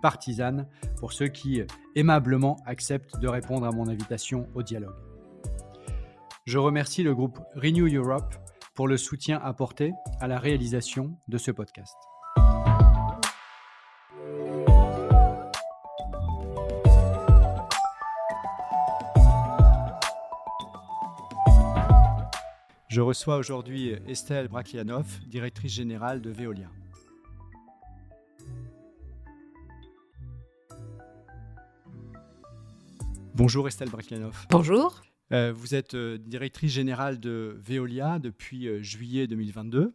partisane pour ceux qui aimablement acceptent de répondre à mon invitation au dialogue. Je remercie le groupe Renew Europe pour le soutien apporté à la réalisation de ce podcast. Je reçois aujourd'hui Estelle Braklianov, directrice générale de Veolia. Bonjour Estelle Braklianov. Bonjour. Euh, vous êtes euh, directrice générale de Veolia depuis euh, juillet 2022.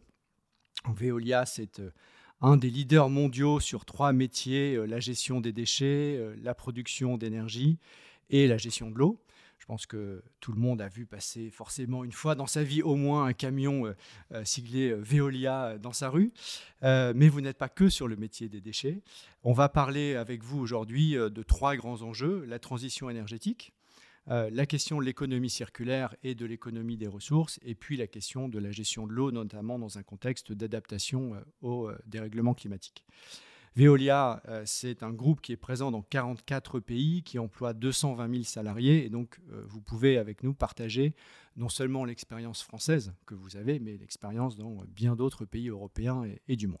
Veolia, c'est un des leaders mondiaux sur trois métiers, la gestion des déchets, la production d'énergie et la gestion de l'eau. Je pense que tout le monde a vu passer forcément une fois dans sa vie au moins un camion euh, euh, siglé euh, Veolia dans sa rue. mais vous n'êtes pas que sur le métier des déchets. On va parler avec vous aujourd'hui de trois grands enjeux. La transition énergétique, la question de l'économie circulaire et de l'économie des ressources, et puis la question de la gestion de l'eau, notamment dans un contexte d'adaptation au dérèglement climatique. Veolia, euh, c'est un groupe qui est présent dans 44 pays, qui emploie 220 000 salariés. Et donc, euh, vous pouvez avec nous partager non seulement l'expérience française que vous avez, mais l'expérience dans bien d'autres pays européens et, du monde.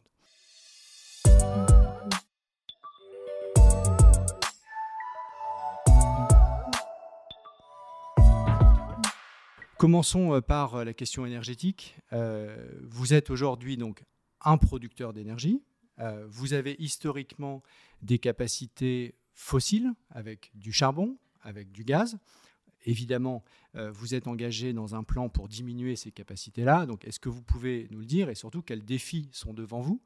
Commençons euh, par la question énergétique. vous êtes aujourd'hui donc un producteur d'énergie, euh, vous avez historiquement des capacités fossiles avec du charbon, avec du gaz. Évidemment, euh, vous êtes engagé dans un plan pour diminuer ces capacités-là. Donc, est-ce que vous pouvez nous le dire et surtout quels défis sont devant vous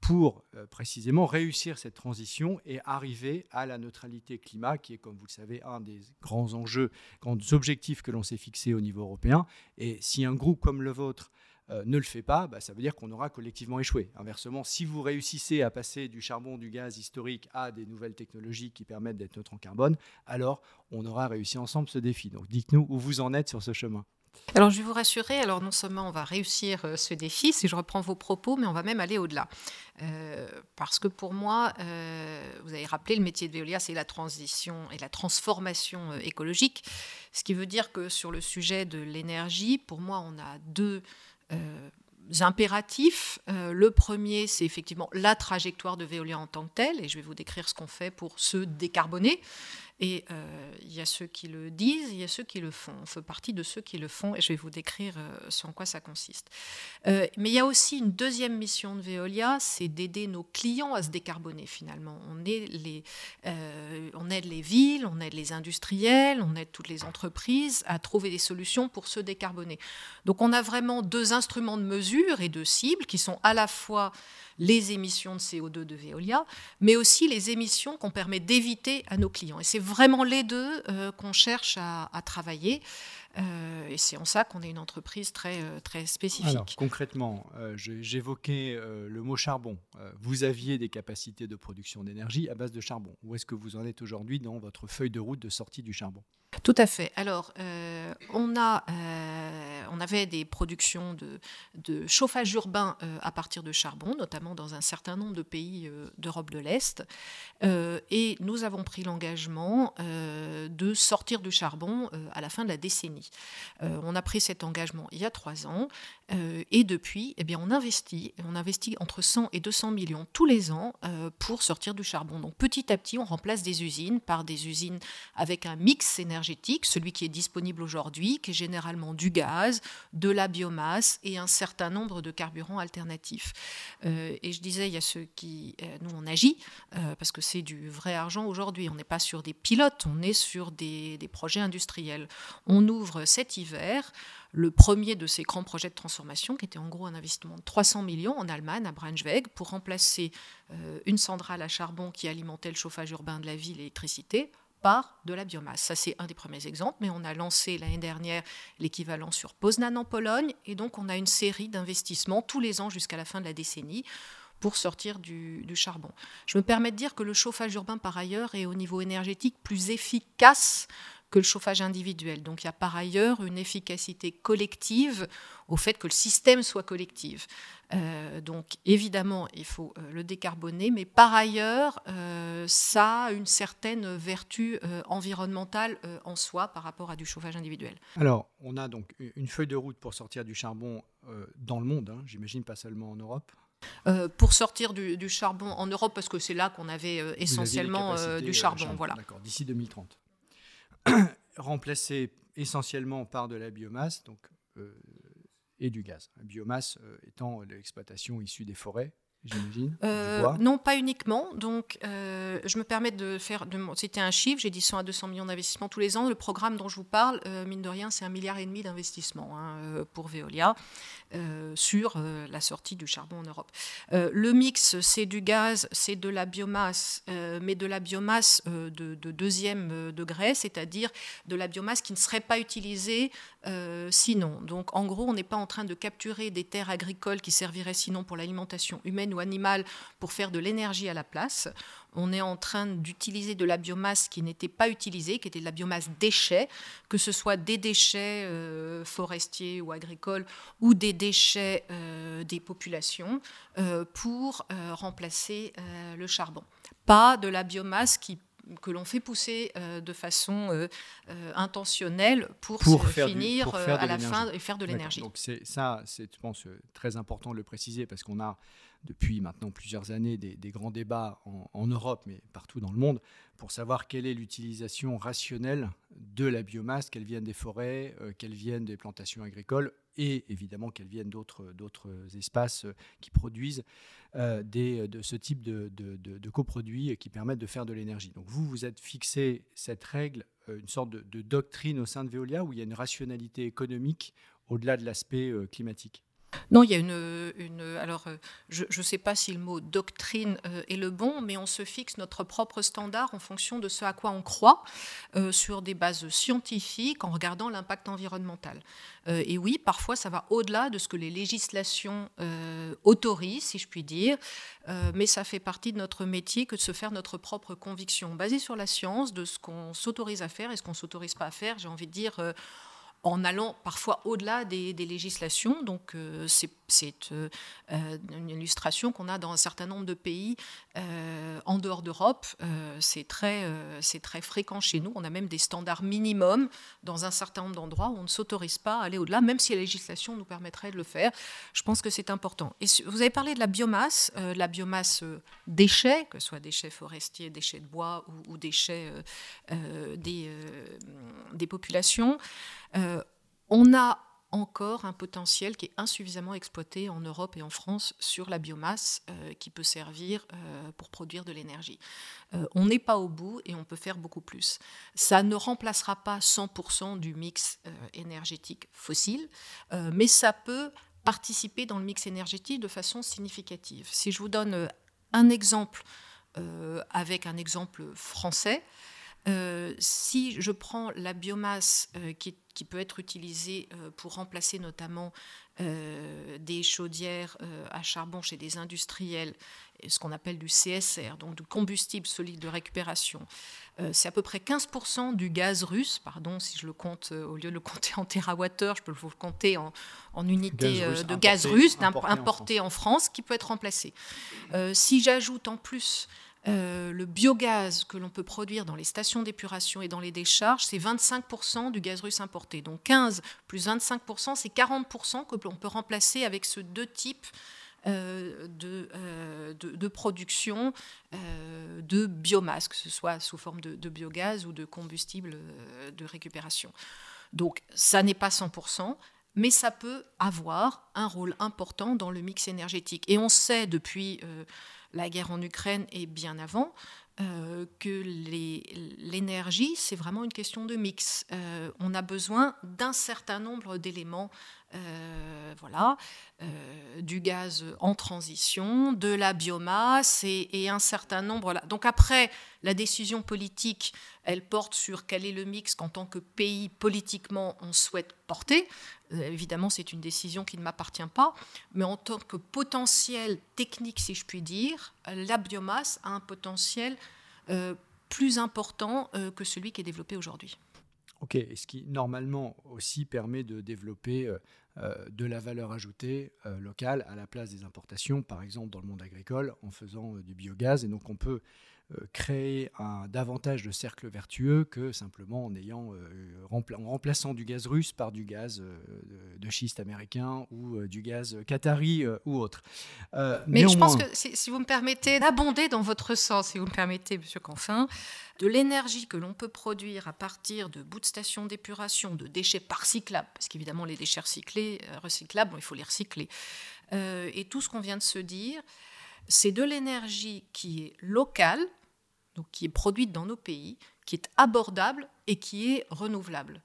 pour euh, précisément réussir cette transition et arriver à la neutralité climat, qui est, comme vous le savez, un des grands enjeux, grands objectifs que l'on s'est fixés au niveau européen. Et si un groupe comme le vôtre euh, ne le fait pas, bah, ça veut dire qu'on aura collectivement échoué. Inversement, si vous réussissez à passer du charbon, du gaz historique à des nouvelles technologies qui permettent d'être neutre en carbone, alors on aura réussi ensemble ce défi. Donc dites-nous où vous en êtes sur ce chemin. Alors je vais vous rassurer, alors non seulement on va réussir euh, ce défi, si je reprends vos propos, mais on va même aller au-delà. Euh, parce que pour moi, vous avez rappelé, le métier de Veolia, c'est la transition et la transformation écologique. Ce qui veut dire que sur le sujet de l'énergie, pour moi, on a deux impératifs. Euh, le premier, c'est effectivement la trajectoire de Veolia en tant que telle, et je vais vous décrire ce qu'on fait pour se décarboner. Et euh, il y a ceux qui le disent, il y a ceux qui le font. On fait partie de ceux qui le font et je vais vous décrire euh, sur en quoi ça consiste. Euh, mais il y a aussi une deuxième mission de Veolia, c'est d'aider nos clients à se décarboner finalement. On, aide les, villes, on aide les industriels, on aide toutes les entreprises à trouver des solutions pour se décarboner. Donc on a vraiment deux instruments de mesure et de cible qui sont à la fois les émissions de CO2 de Veolia, mais aussi les émissions qu'on permet d'éviter à nos clients. Et c'est vraiment les deux euh, qu'on cherche à, travailler. Euh, et c'est en ça qu'on est une entreprise très, euh, très spécifique. Alors, concrètement, j'évoquais le mot charbon. vous aviez des capacités de production d'énergie à base de charbon. Où est-ce que vous en êtes aujourd'hui dans votre feuille de route de sortie du charbon? Tout à fait. Alors, euh, on, a, euh, on avait des productions de, chauffage urbain euh, à partir de charbon, notamment dans un certain nombre de pays d'Europe de l'Est. et nous avons pris l'engagement de sortir du charbon à la fin de la décennie. on a pris cet engagement il y a trois ans et depuis, eh bien, on investit, on investit entre 100 et 200 millions tous les ans pour sortir du charbon. Donc petit à petit, on remplace des usines par des usines avec un mix énergétique, celui qui est disponible aujourd'hui, qui est généralement du gaz, de la biomasse et un certain nombre de carburants alternatifs. et je disais, il y a ceux qui, nous, on agit parce que c'est du vrai argent aujourd'hui. On n'est pas sur des pilotes, on est sur des, projets industriels. On ouvre cet hiver le premier de ces grands projets de transformation, qui était en gros un investissement de 300 millions en Allemagne, à Braunschweig, pour remplacer euh, une centrale à charbon qui alimentait le chauffage urbain de la ville, l'électricité, par de la biomasse. Ça, c'est un des premiers exemples, mais on a lancé l'année dernière l'équivalent sur Poznan en Pologne, et donc on a une série d'investissements tous les ans jusqu'à la fin de la décennie pour sortir du, charbon. Je me permets de dire que le chauffage urbain, par ailleurs, est au niveau énergétique plus efficace que le chauffage individuel. Donc il y a par ailleurs une efficacité collective au fait que le système soit collectif. Euh, donc évidemment, il faut euh, le décarboner, mais par ailleurs, euh, ça a une certaine vertu environnementale en soi par rapport à du chauffage individuel. Alors, on a donc une feuille de route pour sortir du charbon dans le monde, hein, j'imagine pas seulement en Europe. Euh, pour sortir du, charbon en Europe, parce que c'est là qu'on avait euh, essentiellement euh, du charbon. voilà. D'accord, d'ici 2030. Remplacé essentiellement par de la biomasse donc, et du gaz. La biomasse étant l'exploitation issue des forêts, j'imagine Non, pas uniquement. Donc, je me permets de faire. De, C'était un chiffre, j'ai dit 100 à 200 millions d'investissements tous les ans. Le programme dont je vous parle, mine de rien, c'est un milliard et demi d'investissements hein, pour Veolia. Euh, sur euh, la sortie du charbon en Europe. Euh, le mix, c'est du gaz, c'est de la biomasse, mais de la biomasse de, deuxième degré, c'est-à-dire de la biomasse qui ne serait pas utilisée sinon. Donc en gros, on n'est pas en train de capturer des terres agricoles qui serviraient sinon pour l'alimentation humaine ou animale pour faire de l'énergie à la place on est en train d'utiliser de la biomasse qui n'était pas utilisée, qui était de la biomasse déchets, que ce soit des déchets euh, forestiers ou agricoles ou des déchets euh, des populations, euh, pour remplacer le charbon. Pas de la biomasse que l'on fait pousser de façon intentionnelle pour, finir à la fin et faire de l'énergie. Donc c'est ça, c'est je pense très important de le préciser parce qu'on a depuis maintenant plusieurs années des, grands débats en, Europe, mais partout dans le monde, pour savoir quelle est l'utilisation rationnelle de la biomasse, qu'elle vienne des forêts, euh, qu'elle vienne des plantations agricoles, et évidemment qu'elle vienne d'autres espaces euh, qui produisent euh, des, de ce type de, de, coproduits qui permettent de faire de l'énergie. Donc vous, vous êtes fixé cette règle, une sorte de, doctrine au sein de Veolia, où il y a une rationalité économique au-delà de l'aspect climatique? Non, il y a une. alors, euh, je ne sais pas si le mot doctrine euh, est le bon, mais on se fixe notre propre standard en fonction de ce à quoi on croit, euh, sur des bases scientifiques, en regardant l'impact environnemental. et oui, parfois, ça va au-delà de ce que les législations autorisent, si je puis dire, mais ça fait partie de notre métier que de se faire notre propre conviction, basée sur la science, de ce qu'on s'autorise à faire et ce qu'on ne s'autorise pas à faire. J'ai envie de dire en allant parfois au-delà des, législations. Donc euh, c'est euh, euh, une illustration qu'on a dans un certain nombre de pays en dehors d'Europe. c'est très, très fréquent chez nous. On a même des standards minimums dans un certain nombre d'endroits où on ne s'autorise pas à aller au-delà, même si la législation nous permettrait de le faire. Je pense que c'est important. Et vous avez parlé de la biomasse, la biomasse déchets, que ce soit déchets forestiers, déchets de bois ou, ou déchets des, des populations. Euh, on a encore un potentiel qui est insuffisamment exploité en Europe et en France sur la biomasse euh, qui peut servir euh, pour produire de l'énergie. on n'est pas au bout et on peut faire beaucoup plus. Ça ne remplacera pas 100% du mix énergétique fossile, mais ça peut participer dans le mix énergétique de façon significative. Si je vous donne un exemple avec un exemple français, euh, si je prends la biomasse euh, qui, peut être utilisée euh, pour remplacer notamment des chaudières à charbon chez des industriels, ce qu'on appelle du CSR, donc du combustible solide de récupération, c'est à peu près 15% du gaz russe, pardon, si je le compte, au lieu de le compter en térawattheure, je peux le compter en, en unités de gaz russe importé, en, France. qui peut être remplacé. si j'ajoute en plus le biogaz que l'on peut produire dans les stations d'épuration et dans les décharges, c'est 25% du gaz russe importé. Donc 15 plus 25%, c'est 40% que l'on peut remplacer avec ce deux types euh, euh, de, production euh, de biomasse, que ce soit sous forme de, biogaz ou de combustible de récupération. Donc ça n'est pas 100%, mais ça peut avoir un rôle important dans le mix énergétique. Et on sait depuis la guerre en Ukraine et bien avant que l'énergie, c'est vraiment une question de mix. on a besoin d'un certain nombre d'éléments euh, voilà, euh, du gaz en transition, de la biomasse et, un certain nombre. Là. Donc après, la décision politique, elle porte sur quel est le mix qu'en tant que pays politiquement on souhaite porter. Euh, évidemment, c'est une décision qui ne m'appartient pas, mais en tant que potentiel technique, si je puis dire, la biomasse a un potentiel plus important que celui qui est développé aujourd'hui. Ok, ce qui normalement aussi permet de développer euh, de la valeur ajoutée euh, locale à la place des importations, par exemple dans le monde agricole, en faisant euh, du biogaz. Et donc on peut créer un, davantage de cercles vertueux que simplement en, ayant, en remplaçant du gaz russe par du gaz de, schiste américain ou du gaz qatari ou autre. Mais je pense que si, vous me permettez d'abonder dans votre sens, si vous me permettez, Monsieur Canfin, de l'énergie que l'on peut produire à partir de bouts de stations d'épuration, de déchets par cyclables, parce qu'évidemment les déchets recyclés, euh, recyclables, il faut les recycler, euh, et tout ce qu'on vient de se dire, c'est de l'énergie qui est locale, qui est produite dans nos pays, qui est abordable et qui est renouvelable.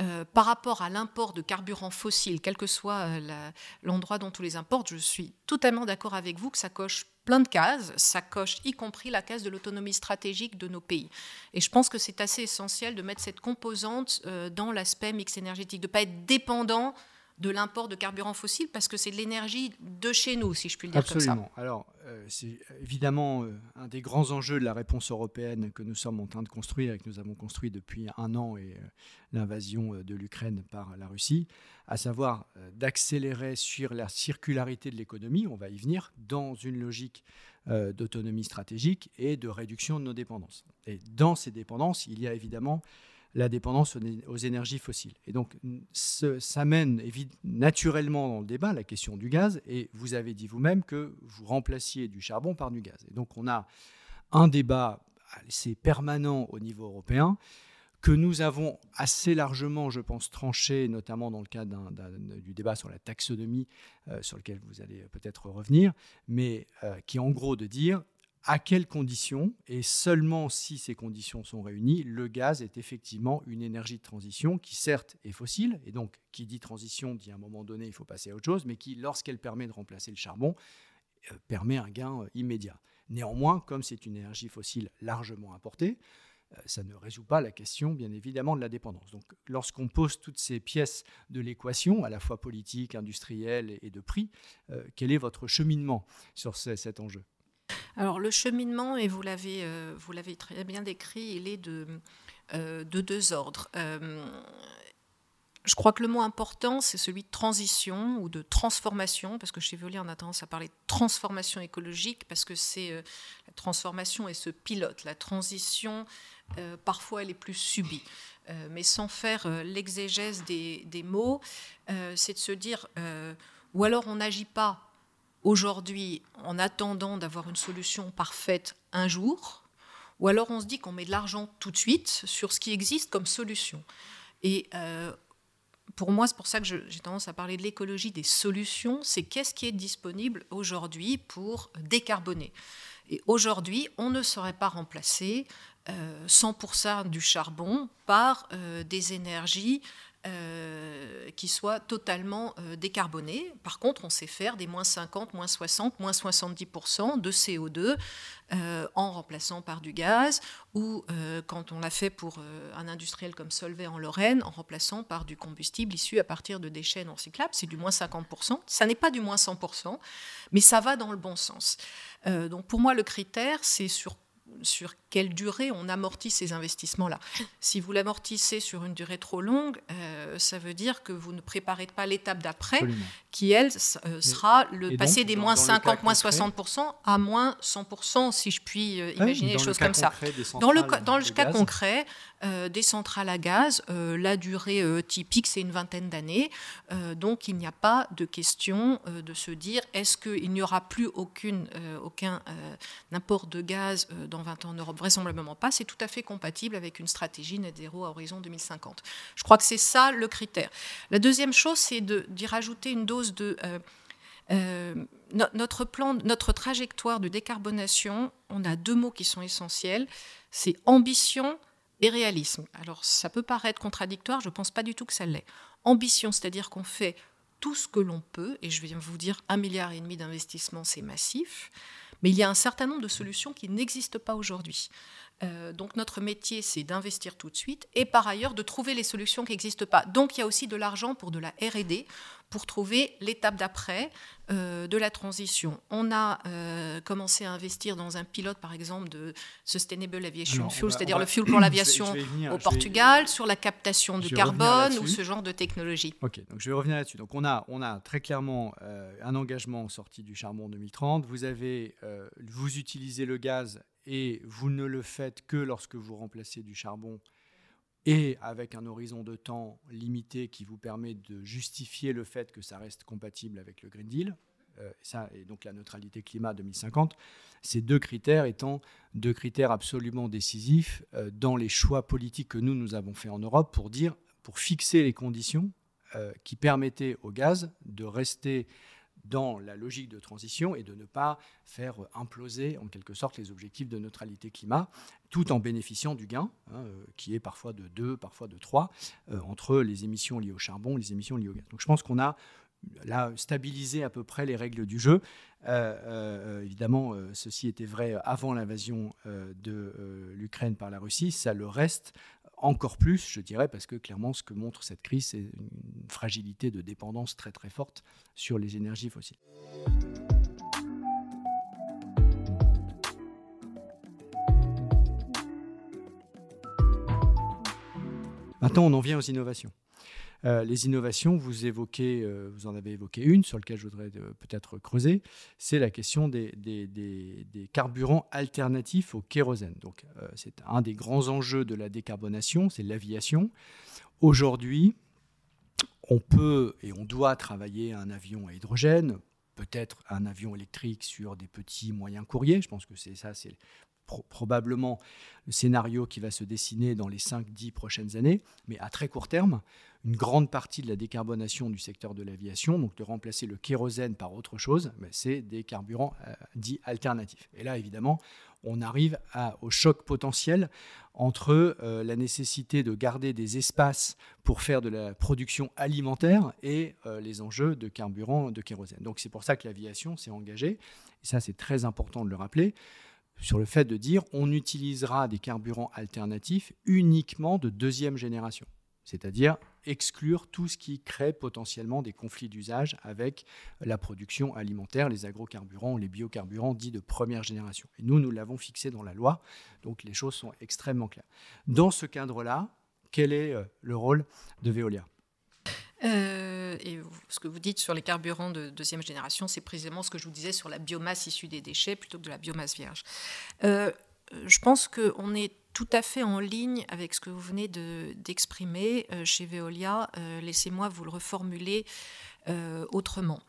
Euh, par rapport à l'import de carburants fossiles, quel que soit l'endroit dont on les importe, je suis totalement d'accord avec vous que ça coche plein de cases, ça coche y compris la case de l'autonomie stratégique de nos pays. Et je pense que c'est assez essentiel de mettre cette composante euh, dans l'aspect mix énergétique, de ne pas être dépendant de l'import de carburants fossiles parce que c'est de l'énergie de chez nous, si je puis le dire Absolument. comme ça. Alors, euh, c'est évidemment euh, un des grands enjeux de la réponse européenne que nous sommes en train de construire et que nous avons construit depuis un an et l'invasion de l'Ukraine par la Russie, à savoir d'accélérer sur la circularité de l'économie, on va y venir, dans une logique d'autonomie stratégique et de réduction de nos dépendances. Et dans ces dépendances, il y a évidemment la dépendance aux énergies fossiles. Et donc, ça mène naturellement dans le débat la question du gaz, et vous avez dit vous-même que vous remplaciez du charbon par du gaz. Et donc, on a un débat assez permanent au niveau européen que nous avons assez largement, je pense, tranché, notamment dans le cadre du débat sur la taxonomie, euh, sur lequel vous allez peut-être revenir, mais euh, qui est en gros de dire à quelles conditions, et seulement si ces conditions sont réunies, le gaz est effectivement une énergie de transition qui certes est fossile, et donc qui dit transition dit à un moment donné il faut passer à autre chose, mais qui lorsqu'elle permet de remplacer le charbon, euh, permet un gain euh, immédiat. Néanmoins, comme c'est une énergie fossile largement importée, euh, ça ne résout pas la question, bien évidemment, de la dépendance. Donc, lorsqu'on pose toutes ces pièces de l'équation, à la fois politique, industrielle et de prix, quel est votre cheminement sur cet enjeu? Alors le cheminement, et vous l'avez, euh, vous l'avez très bien décrit, il est de, euh, de deux ordres. Euh, je crois que le mot important, c'est celui de transition ou de transformation, parce que chez Veolia, on a tendance à parler de transformation écologique, parce que c'est la transformation et ce pilote. La transition, parfois, elle est plus subie. mais sans faire l'exégèse des, des mots, c'est de se dire, ou alors on n'agit pas aujourd'hui en attendant d'avoir une solution parfaite un jour, ou alors on se dit qu'on met de l'argent tout de suite sur ce qui existe comme solution. Et euh, pour moi, c'est pour ça que j'ai tendance à parler de l'écologie des solutions, c'est qu'est-ce qui est disponible aujourd'hui pour décarboner. Et aujourd'hui, on ne saurait pas remplacer 100% euh, du charbon par euh, des énergies euh, qui soit totalement euh, décarboné. Par contre, on sait faire des moins 50, moins 60, moins 70% de CO2 euh, en remplaçant par du gaz, ou quand on l'a fait pour un industriel comme Solvay en Lorraine, en remplaçant par du combustible issu à partir de déchets non recyclables. C'est du moins 50%. Ça n'est pas du moins 100%, mais ça va dans le bon sens. donc pour moi, le critère, c'est sur sur quelle durée on amortit ces investissements-là. Si vous l'amortissez sur une durée trop longue, euh, ça veut dire que vous ne préparez pas l'étape d'après, qui, elle, euh, sera le passer des moins 50, moins 60% à moins 100%, si je puis euh, imaginer des choses comme ça. Dans le, dans le cas concret, des centrales à gaz, la durée typique, c'est une vingtaine d'années. donc, il n'y a pas de question de se dire est-ce qu'il n'y aura plus aucune, aucun import de gaz dans 20 ans en Europe? Vraisemblablement pas. C'est tout à fait compatible avec une stratégie net zéro à horizon 2050. Je crois que c'est ça le critère. La deuxième chose, c'est d'y rajouter une dose de... Euh, euh, notre plan, notre trajectoire de décarbonation, on a deux mots qui sont essentiels, c'est ambition et réalisme. Alors ça peut paraître contradictoire, je ne pense pas du tout que ça l'est. Ambition, c'est-à-dire qu'on fait tout ce que l'on peut, et je viens vous dire un milliard et demi d'investissements, c'est massif. Mais il y a un certain nombre de solutions qui n'existent pas aujourd'hui. Euh, donc notre métier, c'est d'investir tout de suite et par ailleurs de trouver les solutions qui n'existent pas. Donc il y a aussi de l'argent pour de la RD, pour trouver l'étape d'après euh, de la transition. On a euh, commencé à investir dans un pilote, par exemple, de Sustainable Aviation Fuel, c'est-à-dire le fuel pour l'aviation au Portugal, sur la captation du carbone ou ce genre de technologie. Ok, donc je vais revenir là-dessus. Donc on a, on a très clairement un engagement sorti du charbon en 2030. Vous avez, vous utilisez le gaz et vous ne le faites que lorsque vous remplacez du charbon et avec un horizon de temps limité qui vous permet de justifier le fait que ça reste compatible avec le Green Deal, euh, ça, et donc la neutralité climat 2050, ces deux critères étant deux critères absolument décisifs euh, dans les choix politiques que nous, nous avons fait en Europe pour dire, pour fixer les conditions euh, qui permettaient au gaz de rester dans la logique de transition et de ne pas faire imploser en quelque sorte les objectifs de neutralité climat, tout en bénéficiant du gain, hein, euh, qui est parfois de 2, parfois de 3, euh, entre les émissions liées au charbon et les émissions liées au gaz. Donc je pense qu'on a là stabilisé à peu près les règles du jeu. Euh, évidemment, ceci était vrai avant l'invasion de l'Ukraine par la Russie, ça le reste encore plus, je dirais, parce que clairement, ce que montre cette crise, c'est une fragilité de dépendance très très forte sur les énergies fossiles. Maintenant, on en vient aux innovations. Euh, les innovations, vous évoquez, euh, vous en avez évoqué une sur laquelle je voudrais euh, peut-être creuser, c'est la question des, carburants alternatifs au kérosène. Donc, c'est un des grands enjeux de la décarbonation, c'est l'aviation. Aujourd'hui, on peut et on doit travailler un avion à hydrogène, peut-être un avion électrique sur des petits moyens courriers. Je pense que c'est ça, c'est probablement le scénario qui va se dessiner dans les 5-10 prochaines années, mais à très court terme, une grande partie de la décarbonation du secteur de l'aviation, donc de remplacer le kérosène par autre chose, c'est des carburants euh, dits alternatifs. Et là, évidemment, on arrive au choc potentiel entre euh, la nécessité de garder des espaces pour faire de la production alimentaire et euh, les enjeux de carburant de kérosène. Donc c'est pour ça que l'aviation s'est engagée, et ça c'est très important de le rappeler, sur le fait de dire on utilisera des carburants alternatifs uniquement de deuxième génération, c'est-à-dire exclure tout ce qui crée potentiellement des conflits d'usage avec la production alimentaire, les agrocarburants, les biocarburants dits de première génération. Et nous, nous l'avons fixé dans la loi, donc les choses sont extrêmement claires. Dans ce cadre-là, quel est euh, le rôle de Veolia? Euh, et ce que vous dites sur les carburants de deuxième génération, c'est précisément ce que je vous disais sur la biomasse issue des déchets plutôt que de la biomasse vierge. Euh, je pense qu'on est tout à fait en ligne avec ce que vous venez d'exprimer euh, chez Veolia. Laissez-moi vous le reformuler autrement.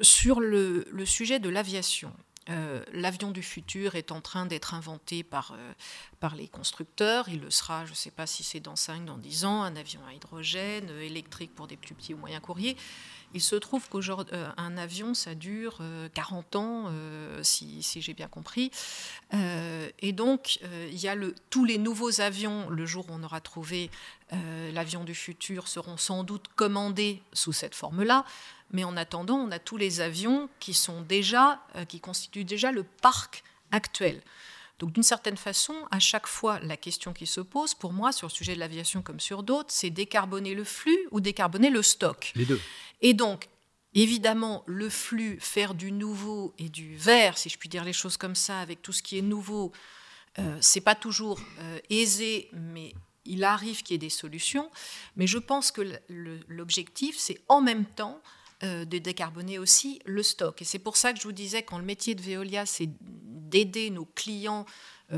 sur le, sujet de l'aviation, euh, l'avion du futur est en train d'être inventé par, euh, par les constructeurs. Il le sera, je ne sais pas si c'est dans 5, dans 10 ans, un avion à hydrogène, euh, électrique pour des plus petits ou moyens courriers. Il se trouve qu'un avion, ça dure 40 ans, si, j'ai bien compris. et donc, il y a tous les nouveaux avions, le jour où on aura trouvé l'avion du futur, seront sans doute commandés sous cette forme-là. Mais en attendant, on a tous les avions qui sont déjà, euh, qui constituent déjà le parc actuel. Donc d'une certaine façon, à chaque fois, la question qui se pose, pour moi, sur le sujet de l'aviation comme sur d'autres, c'est décarboner le flux ou décarboner le stock? Les deux. Et donc, Évidemment, le flux, faire du nouveau et du vert, si je puis dire les choses comme ça, avec tout ce qui est nouveau, euh, c'est pas toujours euh, aisé, mais il arrive qu'il y ait des solutions. Mais je pense que l'objectif, c'est en même temps euh, de décarboner aussi le stock. Et c'est pour ça que je vous disais, quand le métier de Veolia, c'est d'aider nos clients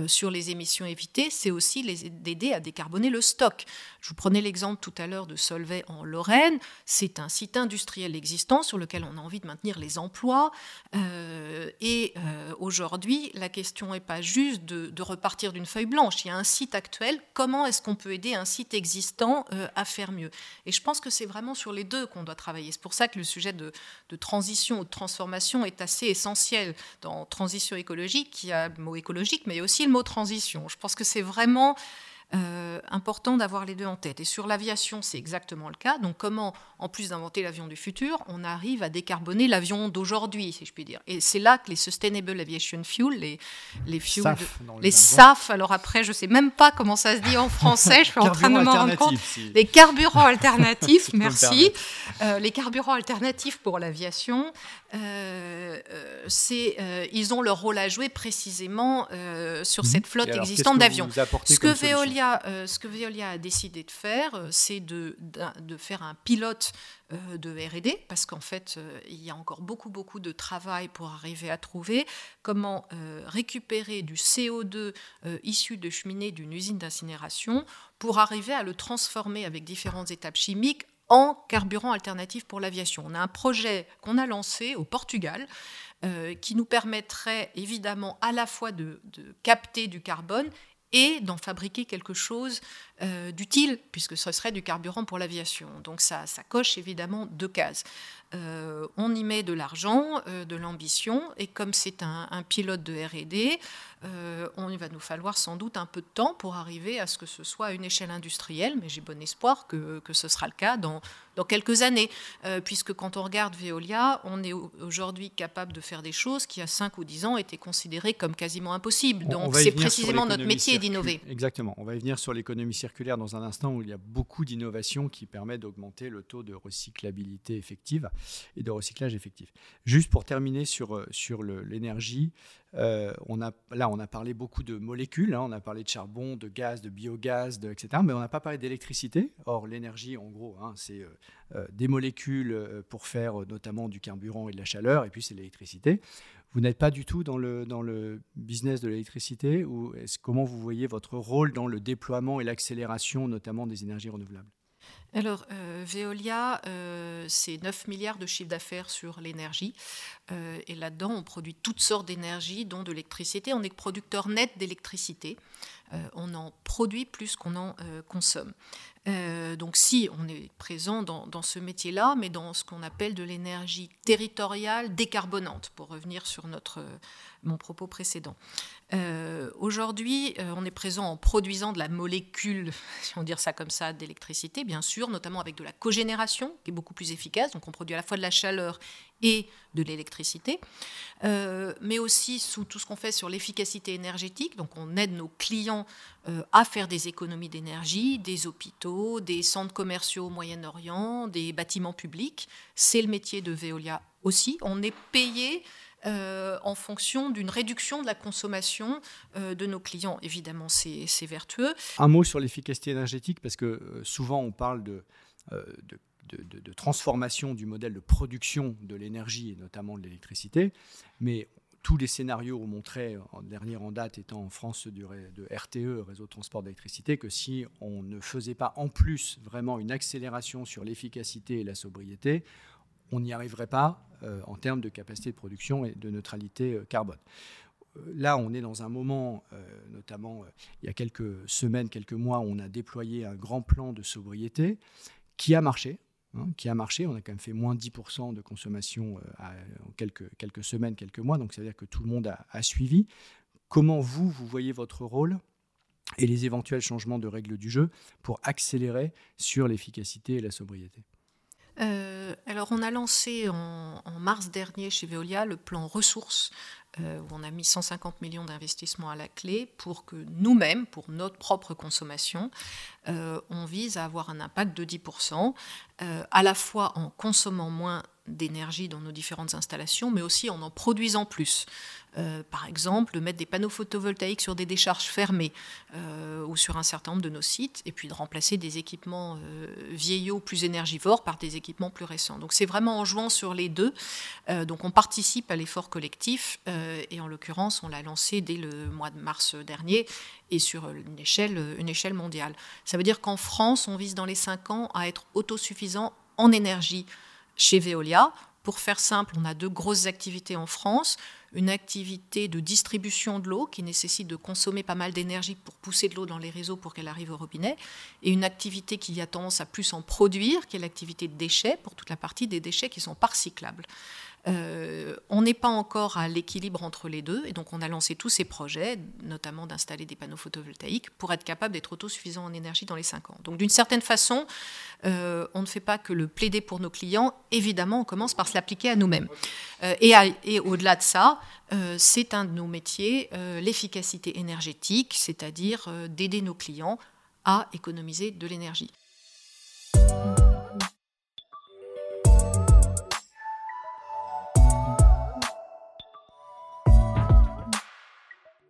sur les émissions évitées, c'est aussi d'aider à décarboner le stock. Je vous prenais l'exemple tout à l'heure de Solvay en Lorraine. C'est un site industriel existant sur lequel on a envie de maintenir les emplois. Euh, et euh, aujourd'hui, la question n'est pas juste de, repartir d'une feuille blanche. Il y a un site actuel. Comment est-ce qu'on peut aider un site existant à faire mieux? Et je pense que c'est vraiment sur les deux qu'on doit travailler. C'est pour ça que le sujet de, de transition ou de transformation est assez essentiel. Dans transition écologique, il y a le mot écologique, mais aussi mot transition. Je pense que c'est vraiment euh, important d'avoir les deux en tête. Et sur l'aviation, c'est exactement le cas. Donc comment, en plus d'inventer l'avion du futur, on arrive à décarboner l'avion d'aujourd'hui, si je puis dire. Et c'est là que les Sustainable Aviation Fuel, les, les SAF, les, SAF, alors après, je ne sais même pas comment ça se dit en français, je suis en train de me rendre compte. Les carburants alternatifs, merci. Euh, les carburants alternatifs pour l'aviation, euh, c'est, ils ont leur rôle à jouer précisément sur mhm. cette flotte existante d'avions. Ce que Veolia euh, ce que Veolia a décidé de faire, euh, c'est de, faire un pilote euh, de RD, parce qu'en fait, il y a encore beaucoup, beaucoup de travail pour arriver à trouver comment récupérer du CO2 issu de cheminées d'une usine d'incinération pour arriver à le transformer avec différentes étapes chimiques en carburant alternatif pour l'aviation. On a un projet qu'on a lancé au Portugal qui nous permettrait évidemment à la fois de capter du carbone et d'en fabriquer quelque chose euh, d'utile, puisque ce serait du carburant pour l'aviation. Donc ça, ça coche évidemment deux cases. Euh, on y met de l'argent, euh, de l'ambition, et comme c'est un, pilote de RD, on, il va nous falloir sans doute un peu de temps pour arriver à ce que ce soit à une échelle industrielle, mais j'ai bon espoir que, que, ce sera le cas dans, dans quelques années, puisque quand on regarde Veolia, on est aujourd'hui capable de faire des choses qui, à 5 ou 10 ans, étaient considérées comme quasiment impossibles. Donc c'est précisément notre métier d'innover. Exactement, on va y venir sur l'économie circulaire dans un instant où il y a beaucoup d'innovations qui permettent d'augmenter le taux de recyclabilité effective et de recyclage effectif. Juste pour terminer sur, euh, sur l'énergie, euh, on a, là on a parlé beaucoup de molécules, hein. on a parlé de charbon, de gaz, de biogaz, etc. Mais on n'a pas parlé d'électricité. Or l'énergie, en gros, hein, c'est euh, des molécules pour faire notamment du carburant et de la chaleur, et puis c'est l'électricité. Vous n'êtes pas du tout dans le, dans le business de l'électricité ou comment vous voyez votre rôle dans le déploiement et l'accélération notamment des énergies renouvelables? Alors, euh, Veolia, euh, c'est 9 milliards de chiffre d'affaires sur l'énergie. Euh, et là-dedans, on produit toutes sortes d'énergie, dont de l'électricité. On est producteur net d'électricité. on en produit plus qu'on en consomme. Donc, si on est présent dans, ce métier-là, mais dans ce qu'on appelle de l'énergie territoriale décarbonante, pour revenir sur notre, mon propos précédent. Euh, aujourd'hui, euh, on est présent en produisant de la molécule, si on dire ça comme ça, d'électricité, bien sûr, notamment avec de la cogénération, qui est beaucoup plus efficace. Donc on produit à la fois de la chaleur et de l'électricité, euh, mais aussi sous tout ce qu'on fait sur l'efficacité énergétique. Donc on aide nos clients à faire des économies d'énergie, des hôpitaux, des centres commerciaux au Moyen-Orient, des bâtiments publics. C'est le métier de Veolia aussi. On est payé euh, en fonction d'une réduction de la consommation euh, de nos clients. Évidemment, c'est vertueux. Un mot sur l'efficacité énergétique, parce que euh, souvent on parle de, de, transformation du modèle de production de l'énergie, et notamment de l'électricité, mais tous les scénarios ont montré, en dernier en date étant en France de RTE, Réseau de transport d'électricité, que si on ne faisait pas en plus vraiment une accélération sur l'efficacité et la sobriété, on n'y arriverait pas euh, en termes de capacité de production et de neutralité euh, carbone. Euh, là, on est dans un moment, notamment il y a quelques semaines, quelques mois, où on a déployé un grand plan de sobriété qui a marché. Hein, qui a marché. On a quand même fait moins 10% de consommation en quelques, quelques semaines, quelques mois. Donc, ça veut dire que tout le monde a, suivi. Comment vous, vous voyez votre rôle et les éventuels changements de règles du jeu pour accélérer sur l'efficacité et la sobriété? Euh, alors, on a lancé en, mars dernier chez Veolia le plan ressources, euh, où on a mis 150 millions d'investissements à la clé pour que nous-mêmes, pour notre propre consommation, euh, on vise à avoir un impact de 10%, à la fois en consommant moins d'énergie dans nos différentes installations, mais aussi en en produisant plus. Euh, par exemple, mettre des panneaux photovoltaïques sur des décharges fermées euh, ou sur un certain nombre de nos sites, et puis de remplacer des équipements euh, vieillots plus énergivores par des équipements plus récents. Donc c'est vraiment en jouant sur les deux. donc on participe à l'effort collectif, et en l'occurrence, on l'a lancé dès le mois de mars dernier et sur une échelle, une échelle mondiale. Ça veut dire qu'en France, on vise dans les cinq ans à être autosuffisant en énergie chez Veolia. Pour faire simple, on a deux grosses activités en France une activité de distribution de l'eau qui nécessite de consommer pas mal d'énergie pour pousser de l'eau dans les réseaux pour qu'elle arrive au robinet, et une activité qui a tendance à plus en produire, qui est l'activité de déchets, pour toute la partie des déchets qui sont pas recyclables. Euh, on n'est pas encore à l'équilibre entre les deux, et donc on a lancé tous ces projets, notamment d'installer des panneaux photovoltaïques, pour être capable d'être autosuffisant en énergie dans les 5 ans. Donc d'une certaine façon, euh, on ne fait pas que le plaider pour nos clients, évidemment, on commence par se l'appliquer à nous-mêmes. Euh, et, et au-delà de ça, c'est un de nos métiers, l'efficacité énergétique, c'est-à-dire d'aider nos clients à économiser de l'énergie.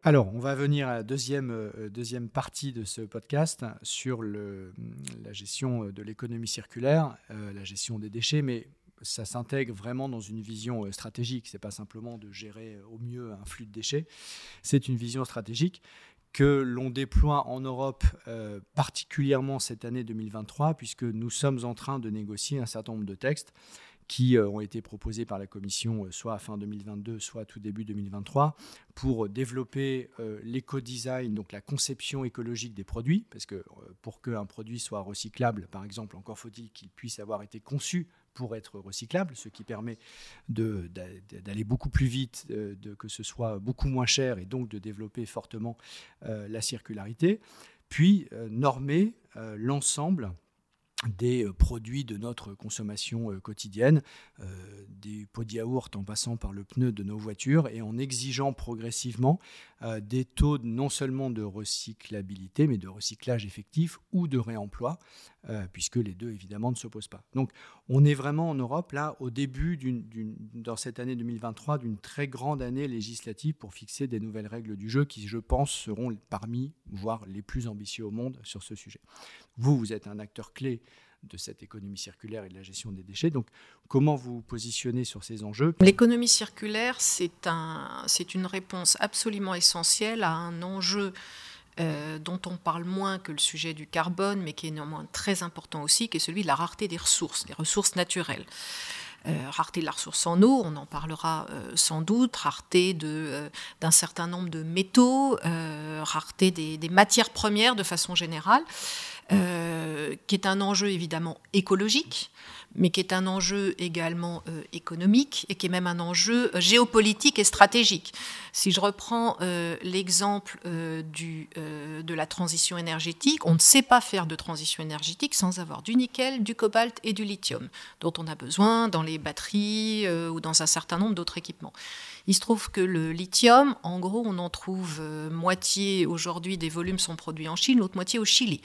Alors, on va venir à la deuxième, euh, deuxième partie de ce podcast sur la gestion de l'économie circulaire, euh, la gestion des déchets, mais ça s'intègre vraiment dans une vision euh, stratégique. Ce n'est pas simplement de gérer au mieux un flux de déchets, c'est une vision stratégique que l'on déploie en Europe particulièrement cette année 2023, puisque nous sommes en train de négocier un certain nombre de textes qui euh, ont été proposés par la Commission euh, soit à fin 2022, soit tout début 2023, pour développer euh, l'éco-design, donc la conception écologique des produits, parce que pour qu'un produit soit recyclable, par exemple, encore faut-il qu'il puisse avoir été conçu pour être recyclable, ce qui permet d'aller beaucoup plus vite, de, que ce soit beaucoup moins cher et donc de développer fortement la circularité, puis normer l'ensemble des euh, produits de notre consommation euh, quotidienne, euh, des pots de yaourt en passant par le pneu de nos voitures et en exigeant progressivement des taux non seulement de recyclabilité, mais de recyclage effectif ou de réemploi, puisque les deux évidemment ne s'opposent pas. Donc on est vraiment en Europe là au début, dans cette année 2023, d'une très grande année législative pour fixer des nouvelles règles du jeu qui, je pense, seront parmi, voire les plus ambitieux au monde sur ce sujet. Vous, vous êtes un acteur clé de cette économie circulaire et de la gestion des déchets. Donc, comment vous positionnez sur ces enjeux? L'économie circulaire, c'est un, une réponse absolument essentielle à un enjeu euh, dont on parle moins que le sujet du carbone, mais qui est néanmoins très important aussi, qui est celui de la rareté des ressources, des ressources naturelles. Euh, rareté de la ressource en eau, on en parlera euh, sans doute, rareté d'un certain nombre de métaux, rareté des, des, matières premières de façon générale. Euh, qui est un enjeu évidemment écologique, mais qui est un enjeu également euh, économique et qui est même un enjeu euh, géopolitique et stratégique. Si je reprends l'exemple de la transition énergétique, on ne sait pas faire de transition énergétique sans avoir du nickel, du cobalt et du lithium, dont on a besoin dans les batteries ou dans un certain nombre d'autres équipements. Il se trouve que le lithium, en gros, on en trouve moitié aujourd'hui des volumes sont produits en Chine, l'autre moitié au Chili.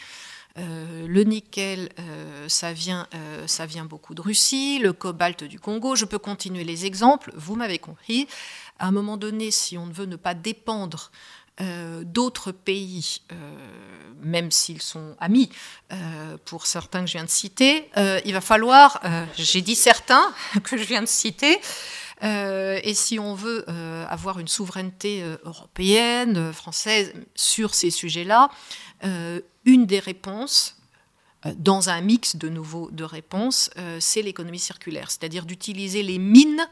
Euh, le nickel, euh, ça, vient, euh, ça vient beaucoup de Russie, le cobalt du Congo, je peux continuer les exemples, vous m'avez compris. À un moment donné, si on ne veut ne pas dépendre d'autres pays, même s'ils sont amis, pour certains que je viens de citer, il va falloir, j'ai dit certains que je viens de citer, et si on veut avoir une souveraineté européenne, française sur ces sujets-là, une des réponses euh, dans un mix de nouveaux de réponses, euh, c'est l'économie circulaire, c'est-à-dire d'utiliser les mines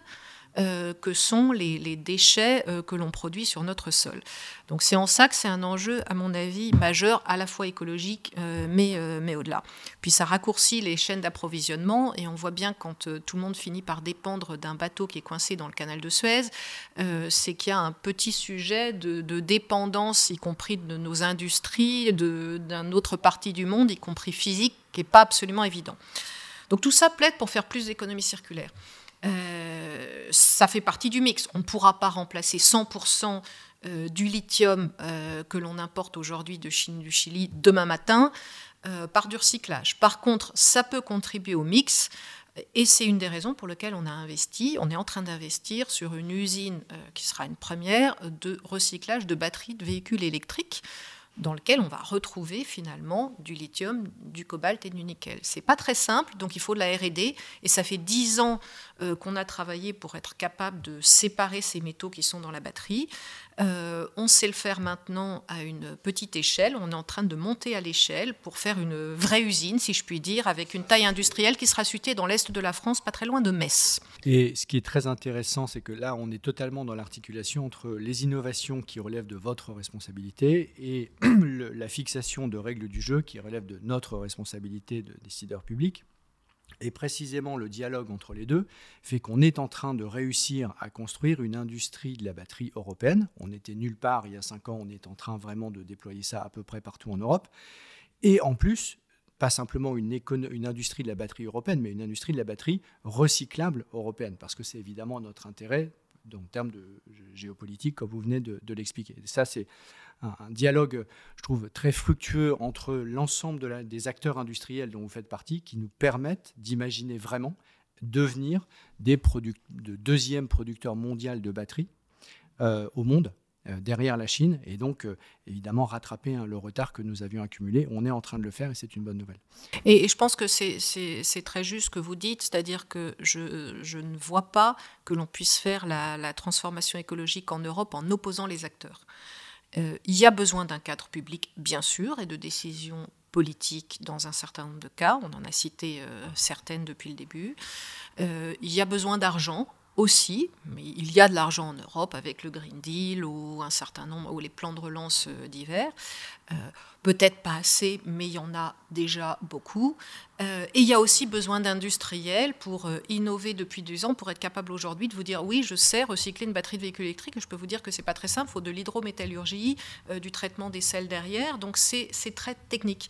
euh, que sont les, déchets euh, que l'on produit sur notre sol. Donc c'est en ça que c'est un enjeu, à mon avis, majeur, à la fois écologique, euh, mais, mais au-delà. Puis ça raccourcit les chaînes d'approvisionnement, et on voit bien quand tout le monde finit par dépendre d'un bateau qui est coincé dans le canal de Suez, c'est qu'il y a un petit sujet de, dépendance, y compris de nos industries, d'une autre partie du monde, y compris physique, qui n'est pas absolument évident. Donc tout ça plaide pour faire plus d'économie circulaire. Euh, ça fait partie du mix. On ne pourra pas remplacer 100% euh, du lithium euh, que l'on importe aujourd'hui de Chine, du Chili, demain matin, par du recyclage. Par contre, ça peut contribuer au mix. Et c'est une des raisons pour lesquelles on a investi, on est en train d'investir sur une usine qui sera une première de recyclage de batteries de véhicules électriques dans lequel on va retrouver finalement du lithium, du cobalt et du nickel. C'est pas très simple, donc il faut de la R&D et ça fait dix ans euh, qu'on a travaillé pour être capable de séparer ces métaux qui sont dans la batterie. Euh, on sait le faire maintenant à une petite échelle. On est en train de monter à l'échelle pour faire une vraie usine, si je puis dire, avec une taille industrielle qui sera située dans l'est de la France, pas très loin de Metz. Et ce qui est très intéressant, c'est que là, on est totalement dans l'articulation entre les innovations qui relèvent de votre responsabilité et la fixation de règles du jeu qui relèvent de notre responsabilité de décideurs publics. Et précisément, le dialogue entre les deux fait qu'on est en train de réussir à construire une industrie de la batterie européenne. On n'était nulle part il y a cinq ans, on est en train vraiment de déployer ça à peu près partout en Europe. Et en plus, pas simplement une, une, industrie de la batterie européenne, mais une industrie de la batterie recyclable européenne, parce que c'est évidemment notre intérêt en termes de géopolitique, comme vous venez de, l'expliquer. Ça, c'est un, dialogue, je trouve, très fructueux entre l'ensemble des acteurs industriels dont vous faites partie, qui nous permettent d'imaginer vraiment devenir des de deuxième producteur mondial de batteries euh, au monde, derrière la Chine et donc euh, évidemment rattraper hein, le retard que nous avions accumulé. On est en train de le faire et c'est une bonne nouvelle. Et, je pense que c'est très juste ce que vous dites, c'est-à-dire que je, ne vois pas que l'on puisse faire la, la, transformation écologique en Europe en opposant les acteurs. Euh, il y a besoin d'un cadre public, bien sûr, et de décisions politiques dans un certain nombre de cas. On en a cité certaines depuis le début. il y a besoin d'argent aussi, mais il y a de l'argent en Europe avec le Green Deal ou un certain nombre, ou les plans de relance euh, divers. Euh, peut-être pas assez, mais il y en a déjà beaucoup. Euh, et il y a aussi besoin d'industriels pour euh, innover depuis deux ans, pour être capable aujourd'hui de vous dire oui, je sais recycler une batterie de véhicule électrique. Et je peux vous dire que c'est pas très simple. Il faut de l'hydrométallurgie, du traitement des sels derrière. Donc c'est très technique.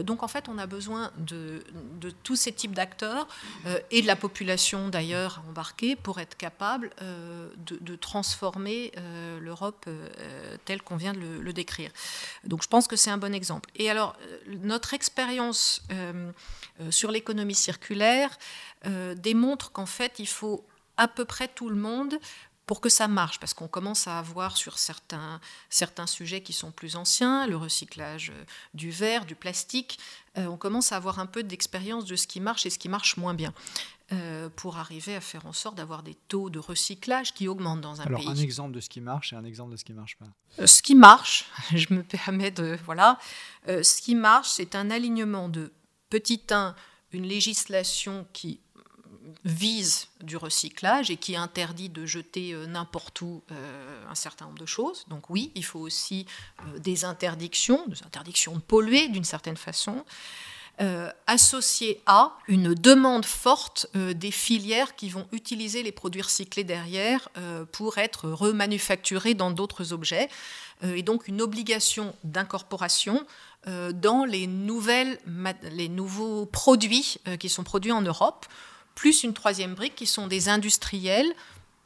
donc en fait, on a besoin de, tous ces types d'acteurs et de la population d'ailleurs embarquée pour être capable de, transformer l'Europe telle qu'on vient de le, le décrire. Donc je pense que c'est un bon exemple. Et alors, euh, notre expérience euh, euh, sur l'économie circulaire démontre qu'en fait, il faut à peu près tout le monde pour que ça marche, parce qu'on commence à avoir sur certains, certains sujets qui sont plus anciens, le recyclage du verre, du plastique, on commence à avoir un peu d'expérience de ce qui marche et ce qui marche moins bien. Euh, pour arriver à faire en sorte d'avoir des taux de recyclage qui augmentent dans un pays. Alors, un exemple de ce qui marche et un exemple de ce qui ne marche pas. Euh, ce qui marche, je me permets de. Voilà. Euh, ce qui marche, c'est un alignement de petit 1, une législation qui vise du recyclage et qui interdit de jeter n'importe où un certain nombre de choses. Donc oui, il faut aussi des interdictions, des interdictions de polluer d'une certaine façon. Euh, associé à une demande forte euh, des filières qui vont utiliser les produits recyclés derrière euh, pour être remanufacturés dans d'autres objets, et donc une obligation d'incorporation dans les, nouvelles, les nouveaux produits qui sont produits en Europe, plus une troisième brique qui sont des industriels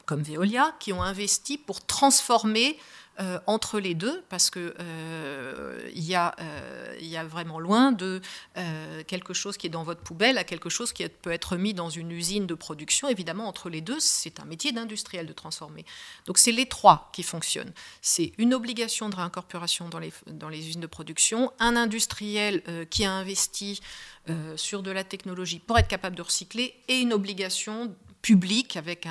comme Veolia qui ont investi pour transformer euh, entre les deux, parce que euh, il y, euh, a vraiment loin de quelque chose qui est dans votre poubelle à quelque chose qui peut être mis dans une usine de production. Évidemment, entre les deux, c'est un métier d'industriel de transformer. Donc c'est les trois qui fonctionnent. C'est une obligation de réincorporation dans les usines de production, un industriel qui a investi sur de la technologie pour être capable de recycler et une obligation public, avec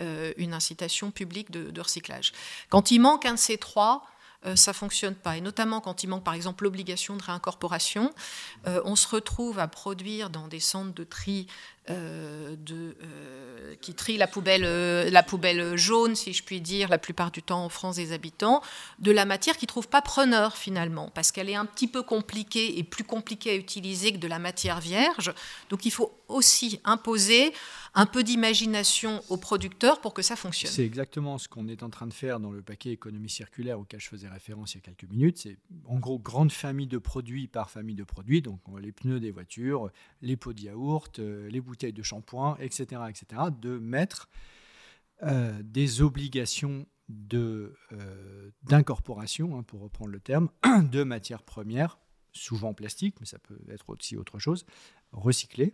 euh, une incitation publique de, recyclage. Quand il manque un de ces trois, euh, ça fonctionne pas. Et notamment quand il manque, par exemple, l'obligation de réincorporation, euh, on se retrouve à produire dans des centres de tri qui trie la poubelle, la poubelle jaune, si je puis dire, la plupart du temps en France des habitants, de la matière qui ne trouve pas preneur finalement, parce qu'elle est un petit peu compliquée et plus compliquée à utiliser que de la matière vierge. Donc il faut aussi imposer un peu d'imagination aux producteurs pour que ça fonctionne. C'est exactement ce qu'on est en train de faire dans le paquet économie circulaire auquel je faisais référence il y a quelques minutes. C'est en gros grande famille de produits par famille de produits, donc les pneus des voitures, les pots de yaourt, les bouteilles de shampoing, etc., etc., de mettre euh, des obligations euh, d'incorporation, hein, pour reprendre le terme, de matières premières, souvent plastique, mais ça peut être aussi autre chose, recyclées,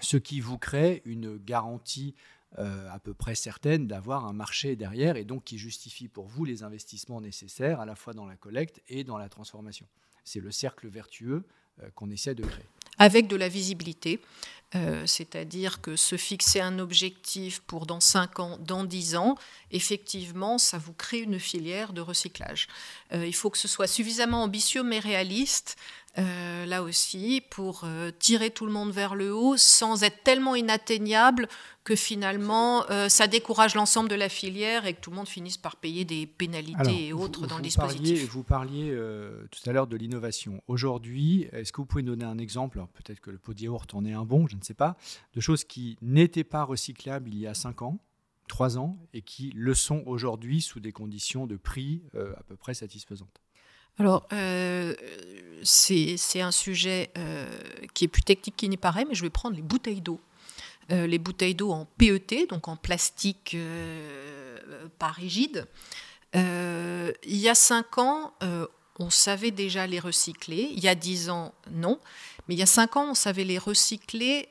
ce qui vous crée une garantie euh, à peu près certaine d'avoir un marché derrière et donc qui justifie pour vous les investissements nécessaires à la fois dans la collecte et dans la transformation. C'est le cercle vertueux euh, qu'on essaie de créer. Avec de la visibilité, euh, c'est-à-dire que se fixer un objectif pour dans 5 ans, dans 10 ans, effectivement, ça vous crée une filière de recyclage. il faut que ce soit suffisamment ambitieux mais réaliste euh, là aussi, pour euh, tirer tout le monde vers le haut sans être tellement inatteignable que finalement euh, ça décourage l'ensemble de la filière et que tout le monde finisse par payer des pénalités et autres dans le dispositif. vous parliez tout à l'heure de l'innovation. Aujourd'hui, est-ce que vous pouvez donner un exemple Peut-être que le pot de yaourt en est un bon, je ne sais pas, de choses qui n'étaient pas recyclables il y a 5 ans 3 ans et qui le sont aujourd'hui sous des conditions de prix à peu près satisfaisantes? Alors, euh, c'est un sujet euh, qui est plus technique qu'il n'y paraît, mais je vais prendre les bouteilles d'eau. Euh, les bouteilles d'eau en PET, donc en plastique pas rigide. il y a cinq ans, on savait déjà les recycler. Il y a dix ans, non. Mais il y a cinq ans, on savait les recycler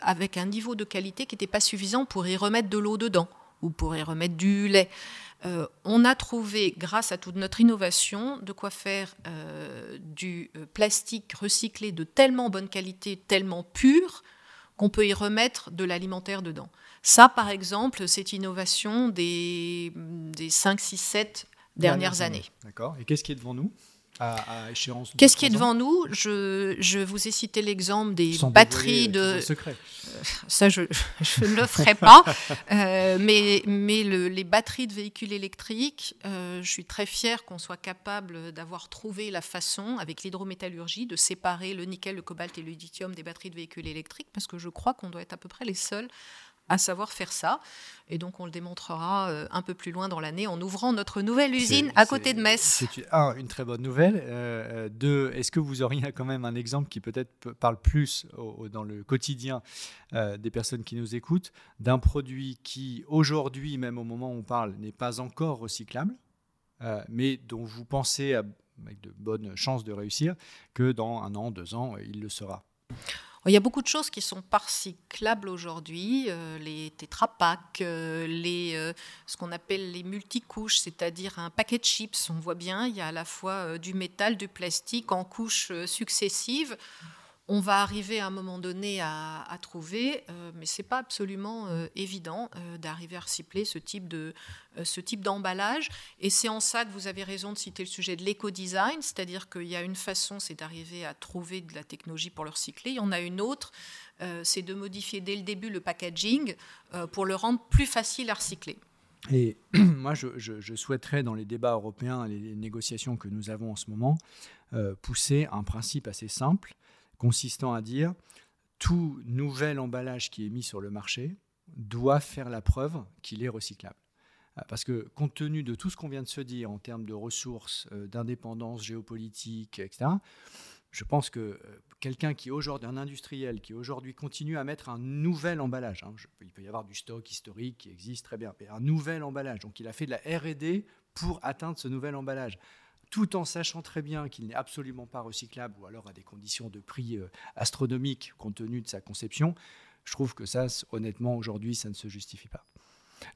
avec un niveau de qualité qui n'était pas suffisant pour y remettre de l'eau dedans ou pour y remettre du lait. Euh, on a trouvé, grâce à toute notre innovation, de quoi faire euh, du euh, plastique recyclé de tellement bonne qualité, tellement pur, qu'on peut y remettre de l'alimentaire dedans. Ça, par exemple, c'est innovation des, des 5, 6, 7 dernières années. D'accord. Et qu'est-ce qui est devant nous? À, échéance Qu'est-ce qui est devant nous? Je, vous ai cité l'exemple des batteries de. Secret. Euh, ça, je, ne le ferai pas. Euh, mais mais les batteries de véhicules électriques, euh, je suis très fière qu'on soit capable d'avoir trouvé la façon, avec l'hydrométallurgie, de séparer le nickel, le cobalt et le lithium des batteries de véhicules électriques, parce que je crois qu'on doit être à peu près les seuls à savoir faire ça. Et donc, on le démontrera euh, un peu plus loin dans l'année en ouvrant notre nouvelle usine à côté de Metz. C'est un, une très bonne nouvelle. Euh, euh, deux, est-ce que vous auriez quand même un exemple qui peut-être parle plus dans le quotidien des personnes qui nous écoutent d'un produit qui, aujourd'hui, même au moment où on parle, n'est pas encore recyclable, mais dont vous pensez, avec de bonnes chances de réussir, que dans un an, deux ans, il le sera? Il y a beaucoup de choses qui sont parcyclables aujourd'hui, euh, les tétrapacks, euh, les, euh, ce qu'on appelle les multicouches, c'est-à-dire un paquet de chips. On voit bien, il y a à la fois du métal, du plastique en couches successives on va arriver à un moment donné à, trouver, euh, mais ce n'est pas absolument euh, évident euh, d'arriver à recycler ce type, de, ce type d'emballage. Et c'est en ça que vous avez raison de citer le sujet de l'éco-design, c'est-à-dire qu'il y a une façon, c'est d'arriver à trouver de la technologie pour le recycler. Il y en a une autre, c'est de modifier dès le début le packaging pour le rendre plus facile à recycler. Et moi, je, je, souhaiterais, dans les débats européens, les négociations que nous avons en ce moment, pousser un principe assez simple consistant à dire tout nouvel emballage qui est mis sur le marché doit faire la preuve qu'il est recyclable. Euh, parce que compte tenu de tout ce qu'on vient de se dire en termes de ressources, euh, d'indépendance géopolitique, etc., je pense que euh, quelqu'un qui aujourd'hui, un industriel qui aujourd'hui continue à mettre un nouvel emballage, hein, il peut y avoir du stock historique qui existe très bien, mais un nouvel emballage, donc il a fait de la RD pour atteindre ce nouvel emballage tout en sachant très bien qu'il n'est absolument pas recyclable ou alors à des conditions de prix euh, astronomiques compte tenu de sa conception, je trouve que ça, honnêtement, aujourd'hui, ça ne se justifie pas.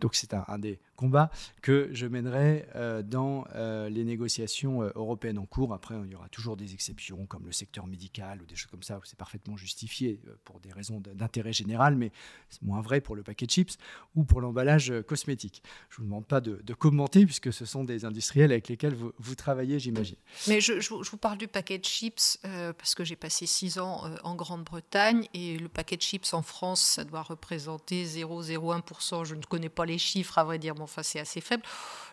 Donc c'est un, des combats que je mènerai euh, dans euh, les négociations euh, européennes en cours. Après, il y aura toujours des exceptions comme le secteur médical ou des choses comme ça où c'est parfaitement justifié pour des raisons d'intérêt général, mais c'est moins vrai pour le paquet de chips ou pour l'emballage cosmétique. Je ne vous demande pas de, commenter puisque ce sont des industriels avec lesquels vous, travaillez, j'imagine. Mais je, vous parle du paquet de chips parce que j'ai passé six ans en Grande-Bretagne et le paquet de chips en France, ça doit représenter 0,01%. Je ne connais pas les chiffres, à vrai dire, bon, enfin, c'est assez faible.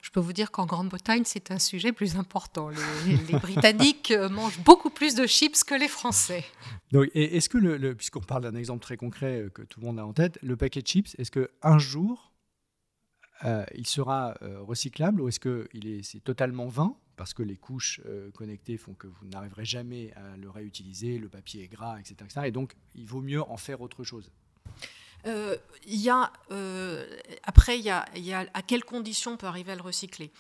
Je peux vous dire qu'en Grande-Bretagne, c'est un sujet plus important. Les, Britanniques euh, mangent beaucoup plus de chips que les Français. Donc, est-ce que, le, puisqu'on parle d'un exemple très concret euh, que tout le monde a en tête, le paquet de chips, est-ce qu'un jour, euh, il sera recyclable ou est-ce que est, c'est totalement vain parce que les couches connectées font que vous n'arriverez jamais à le réutiliser, le papier est gras, etc., etc. Et donc, il vaut mieux en faire autre chose? Il y a, après, il y a, y a à quelles conditions on peut arriver à le recycler?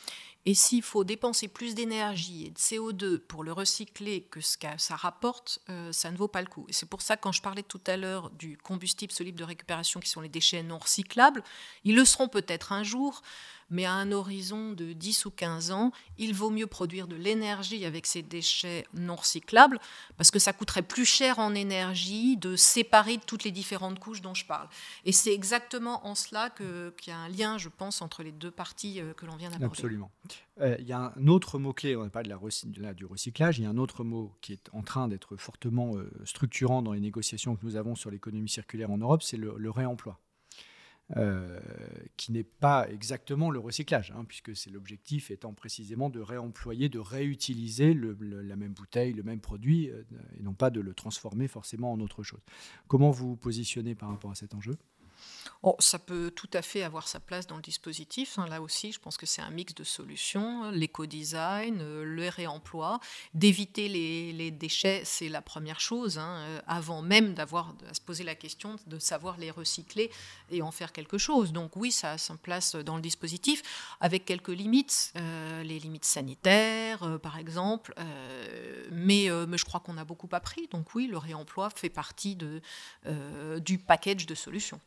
Et s'il faut dépenser plus d'énergie et de CO2 pour le recycler que ce que ça rapporte, euh, ça ne vaut pas le coup. Et c'est pour ça quand je parlais tout à l'heure du combustible solide de récupération qui sont les déchets non recyclables, ils le seront peut-être un jour, mais à un horizon de 10 ou 15 ans, il vaut mieux produire de l'énergie avec ces déchets non recyclables, parce que ça coûterait plus cher en énergie de séparer toutes les différentes couches dont je parle. Et c'est exactement en cela qu'il y a un lien, je pense, entre les deux parties euh, que l'on vient d'aborder. Absolument. Euh, il y a un autre mot-clé, on n'a pas de la, du recyclage, il y a un autre mot qui est en train d'être fortement euh, structurant dans les négociations que nous avons sur l'économie circulaire en Europe, c'est le réemploi. Euh, qui n'est pas exactement le recyclage, hein, puisque c'est l'objectif étant précisément de réemployer, de réutiliser la même bouteille, le même produit, et non pas de le transformer forcément en autre chose. Comment vous vous positionnez par rapport à cet enjeu? Oh, ça peut tout à fait avoir sa place dans le dispositif. Hein. Là aussi, je pense que c'est un mix de solutions. L'éco-design, euh, le réemploi, d'éviter les, déchets, c'est la première chose, hein, euh, avant même d'avoir à se poser la question de savoir les recycler et en faire quelque chose. Donc oui, ça a sa place dans le dispositif, avec quelques limites, euh, les limites sanitaires, par exemple. mais, je crois qu'on a beaucoup appris. Donc oui, le réemploi fait partie du package de solutions.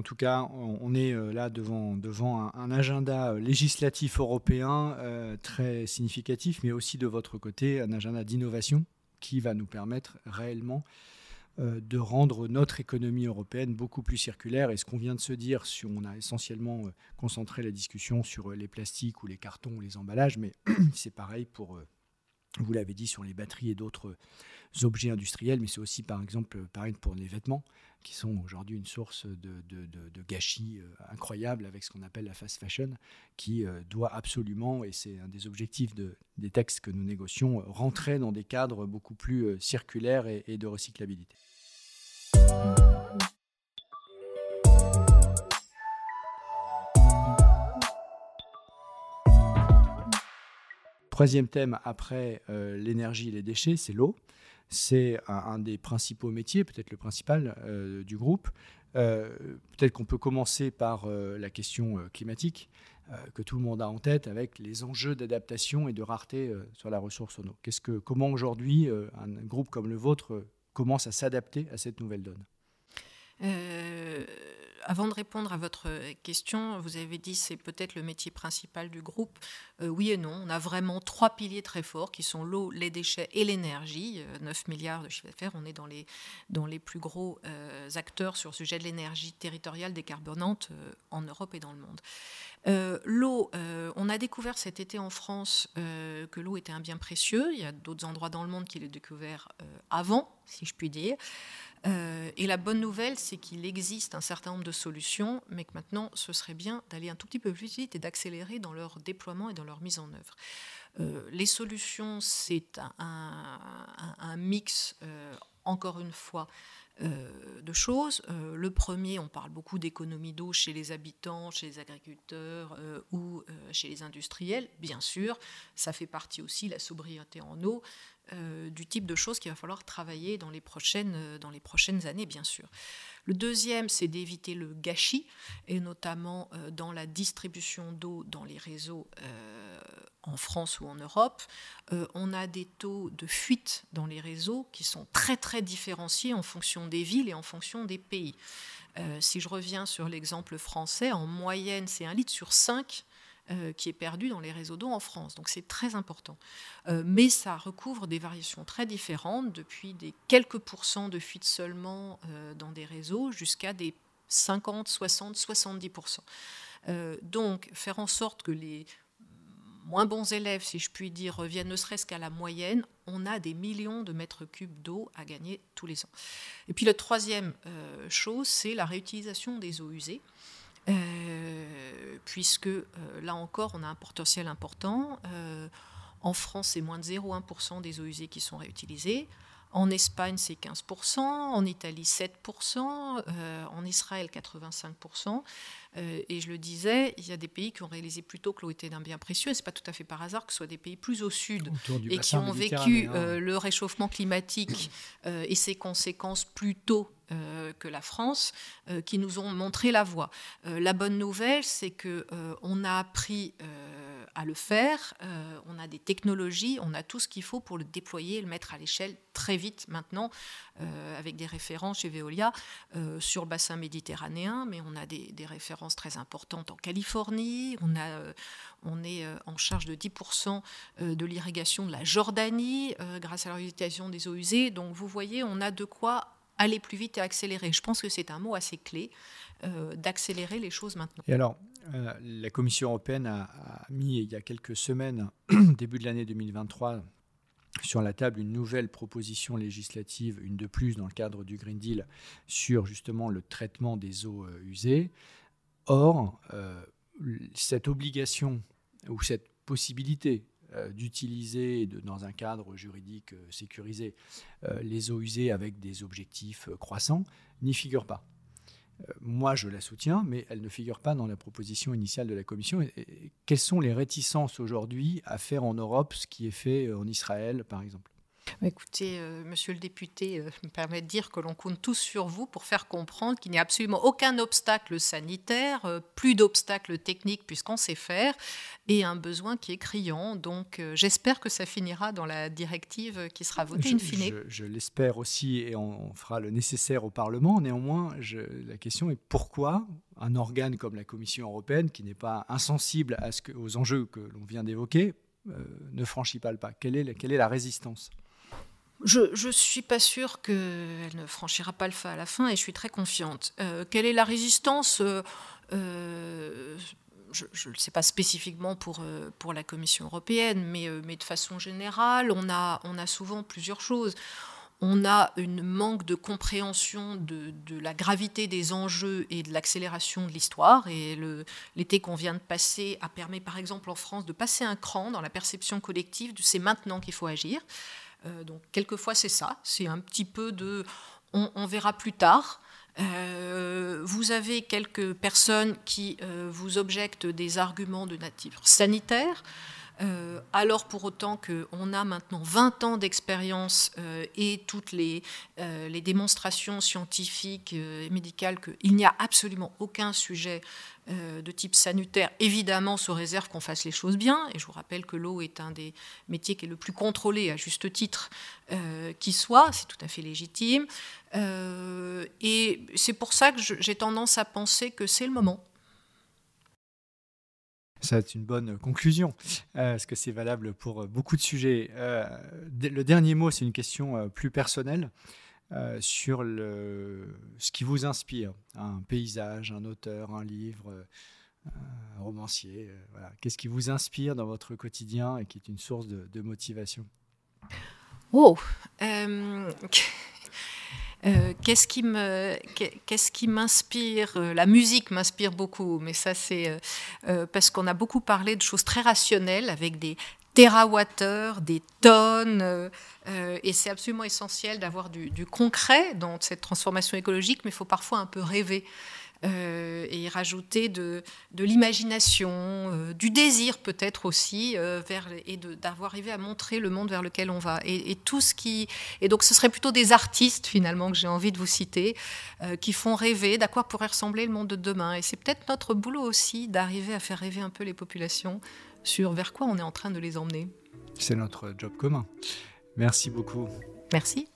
En tout cas, on est euh, là devant, un, agenda euh, législatif européen euh, très significatif, mais aussi de votre côté, un agenda d'innovation qui va nous permettre réellement de rendre notre économie européenne beaucoup plus circulaire. Et ce qu'on vient de se dire, on a essentiellement concentré la discussion sur les plastiques ou les cartons ou les emballages, mais c'est pareil pour, vous l'avez dit, sur les batteries et d'autres objets industriels, mais c'est aussi par exemple pareil pour les vêtements qui sont aujourd'hui une source de, gâchis euh, incroyable avec ce qu'on appelle la fast fashion, qui euh, doit absolument, et c'est un des objectifs des textes que nous négocions, rentrer dans des cadres beaucoup plus euh, circulaires et de recyclabilité. Troisième thème après l'énergie et les déchets, c'est l'eau c'est un, des principaux métiers, peut-être le principal euh, du groupe. Euh, peut-être qu'on peut commencer par euh, la question climatique que tout le monde a en tête avec les enjeux d'adaptation et de rareté sur la ressource en eau. Qu'est-ce que, comment aujourd'hui un groupe comme le vôtre commence à s'adapter à cette nouvelle donne? Avant de répondre à votre question, vous avez dit c'est peut-être le métier principal du groupe. Euh, oui et non. On a vraiment trois piliers très forts qui sont l'eau, les déchets et l'énergie. 9 euh, milliards de chiffre d'affaires. On est dans les, plus gros euh, acteurs sur le sujet de l'énergie territoriale décarbonante en Europe et dans le monde. l'eau, on a découvert cet été en France que l'eau était un bien précieux. Il y a d'autres endroits dans le monde qui l'ont découvert avant, si je puis dire. Euh, et la bonne nouvelle, c'est qu'il existe un certain nombre de solutions, mais que maintenant, ce serait bien d'aller un tout petit peu plus vite et d'accélérer dans leur déploiement et dans leur mise en œuvre. Euh, les solutions, c'est un, mix, euh, encore une fois, de choses. le premier, on parle beaucoup d'économie d'eau chez les habitants, chez les agriculteurs ou chez les industriels. Bien sûr, ça fait partie aussi, la sobriété en eau, euh, du type de choses qu'il va falloir travailler dans les prochaines, euh, dans les prochaines années, bien sûr. Le deuxième, c'est d'éviter le gâchis, et notamment euh, dans la distribution d'eau dans les réseaux en France ou en Europe. on a des taux de fuite dans les réseaux qui sont très très différenciés en fonction des villes et en fonction des pays. si je reviens sur l'exemple français, en moyenne, c'est un litre sur cinq euh, qui est perdu dans les réseaux d'eau en France. Donc c'est très important. Euh, mais ça recouvre des variations très différentes, depuis des quelques pourcents de fuites seulement euh, dans des réseaux jusqu'à des 50, 60, 70%. donc faire en sorte que les moins bons élèves, si je puis dire, reviennent ne serait-ce qu'à la moyenne, on a des millions de mètres cubes d'eau à gagner tous les ans. Et puis la troisième chose, c'est la réutilisation des eaux usées. Euh, puisque euh, là encore, on a un potentiel important. Euh, en France, c'est moins de 0,1% des eaux usées qui sont réutilisées. En Espagne, c'est 15%, en Italie, 7%, en Israël, 85%. Et je le disais, il y a des pays qui ont réalisé plus tôt que l'eau était d'un bien précieux. Ce n'est pas tout à fait par hasard que ce soit des pays plus au sud et qui ont vécu le réchauffement climatique et ses conséquences plus tôt euh, que la France, euh, qui nous ont montré la voie. Euh, la bonne nouvelle, c'est que on a appris à le faire, on a des technologies, on a tout ce qu'il faut pour le déployer et le mettre à l'échelle très vite maintenant, avec des références chez Veolia sur le bassin méditerranéen, mais on a des, références très importantes en Californie, on a on est en charge de 10% de l'irrigation de la Jordanie grâce à l'utilisation des eaux usées. Donc vous voyez, on a de quoi aller plus vite et accélérer. Je pense que c'est un mot assez clé euh, d'accélérer les choses maintenant. Et alors, euh, la Commission européenne a, mis il y a quelques semaines, début de l'année 2023, sur la table une nouvelle proposition législative, une de plus dans le cadre du Green Deal, sur justement le traitement des eaux euh, usées. Or, cette obligation ou cette possibilité euh, d'utiliser dans un cadre juridique euh, sécurisé euh, les eaux usées avec des objectifs croissants n'y figure pas. Moi, je la soutiens, mais elle ne figure pas dans la proposition initiale de la Commission. quelles sont les réticences aujourd'hui à faire en Europe ce qui est fait en Israël, par exemple? Écoutez, euh, monsieur le député, euh, me permet de dire que l'on compte tous sur vous pour faire comprendre qu'il n'y a absolument aucun obstacle sanitaire, euh, plus d'obstacles techniques puisqu'on sait faire, et un besoin qui est criant. Donc j'espère que ça finira dans la directive qui sera votée in fine. Je, l'espère aussi, et on, fera le nécessaire au Parlement. Néanmoins, la question est pourquoi un organe comme la Commission européenne, qui n'est pas insensible à ce que, aux enjeux que l'on vient d'évoquer, ne franchit pas le pas? Quelle est, quelle est la résistance? Je ne suis pas sûre qu'elle ne franchira pas le pas à la fin et je suis très confiante. Euh, quelle est la résistance euh, euh, Je ne le sais pas spécifiquement pour, pour la Commission européenne, mais, de façon générale, on a, on a souvent plusieurs choses. On a une manque de compréhension de, la gravité des enjeux et de l'accélération de l'histoire. Et l'été qu'on vient de passer a permis, par exemple, en France, de passer un cran dans la perception collective de c'est maintenant qu'il faut agir. Euh, donc quelquefois c'est ça, c'est un petit peu de on, verra plus tard. Euh, vous avez quelques personnes qui euh, vous objectent des arguments de nature sanitaire. alors pour autant qu'on a maintenant 20 ans d'expérience et toutes les, les démonstrations scientifiques et médicales qu'il n'y a absolument aucun sujet euh, de type sanitaire, évidemment sous réserve qu'on fasse les choses bien. Et je vous rappelle que l'eau est un des métiers qui est le plus contrôlé, à juste titre, euh, qui soit. C'est tout à fait légitime. Euh, et c'est pour ça que j'ai tendance à penser que c'est le moment. C'est une bonne conclusion, parce que c'est valable pour beaucoup de sujets. le dernier mot, c'est une question plus personnelle. Euh, sur ce qui vous inspire, un paysage, un auteur, un livre, euh, un romancier. Euh. Qu'est-ce qui vous inspire dans votre quotidien et qui est une source de, motivation? Oh qu'est-ce qui me, qu'est-ce qui m'inspire? La musique m'inspire beaucoup, mais ça c'est parce qu'on a beaucoup parlé de choses très rationnelles avec des térawattheures, des tonnes, euh, euh, et c'est absolument essentiel d'avoir du, concret dans cette transformation écologique, mais il faut parfois un peu rêver. Euh, et rajouter de, l'imagination, du désir peut-être aussi, et d'avoir arrivé à montrer le monde vers lequel on va. Et, tout ce qui, et donc ce serait plutôt des artistes finalement que j'ai envie de vous citer, qui font rêver d'à quoi pourrait ressembler le monde de demain. Et c'est peut-être notre boulot aussi d'arriver à faire rêver un peu les populations sur vers quoi on est en train de les emmener. C'est notre job commun. Merci beaucoup. Merci.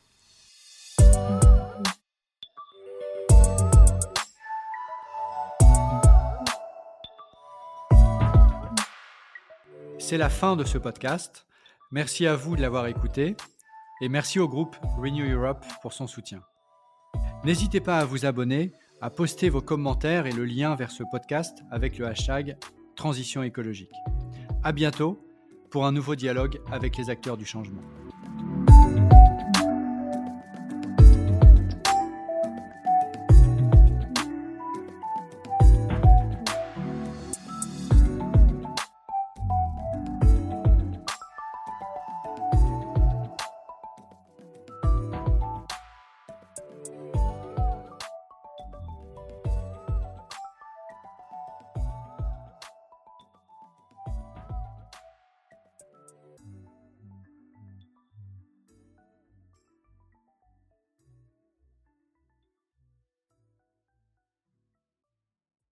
C'est la fin de ce podcast. Merci à vous de l'avoir écouté et merci au groupe Renew Europe pour son soutien. N'hésitez pas à vous abonner, à poster vos commentaires et le lien vers ce podcast avec le hashtag transition écologique. À bientôt pour un nouveau dialogue avec les acteurs du changement.